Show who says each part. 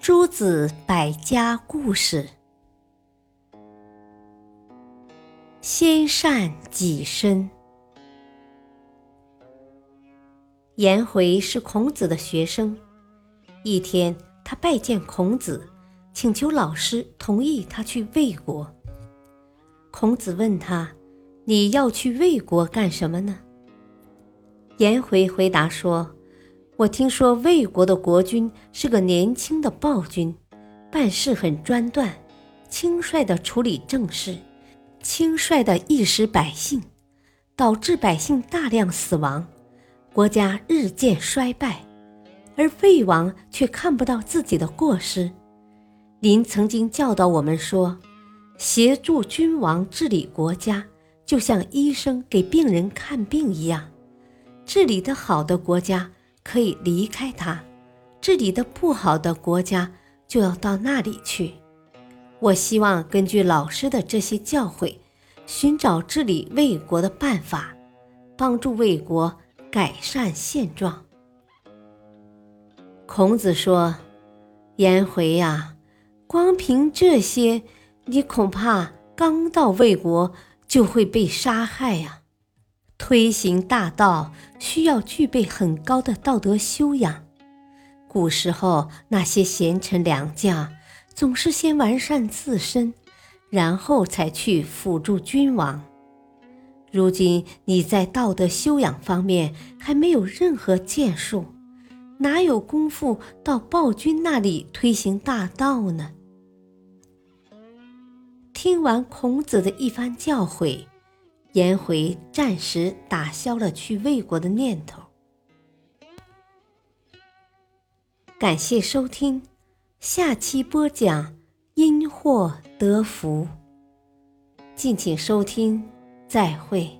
Speaker 1: 诸子百家故事：先善己身。颜回是孔子的学生。一天，他拜见孔子，请求老师同意他去魏国。孔子问他：“你要去魏国干什么呢？”颜回回答说。我听说魏国的国君是个年轻的暴君，办事很专断，轻率地处理政事，轻率地役使百姓，导致百姓大量死亡，国家日渐衰败。而魏王却看不到自己的过失。您曾经教导我们说，协助君王治理国家，就像医生给病人看病一样，治理的好的国家。可以离开他，治理的不好的国家就要到那里去。我希望根据老师的这些教诲，寻找治理魏国的办法，帮助魏国改善现状。孔子说：“颜回呀，光凭这些，你恐怕刚到魏国就会被杀害呀。”推行大道需要具备很高的道德修养。古时候那些贤臣良将总是先完善自身，然后才去辅助君王。如今你在道德修养方面还没有任何建树，哪有功夫到暴君那里推行大道呢？听完孔子的一番教诲。颜回暂时打消了去魏国的念头。感谢收听，下期播讲因祸得福。敬请收听，再会。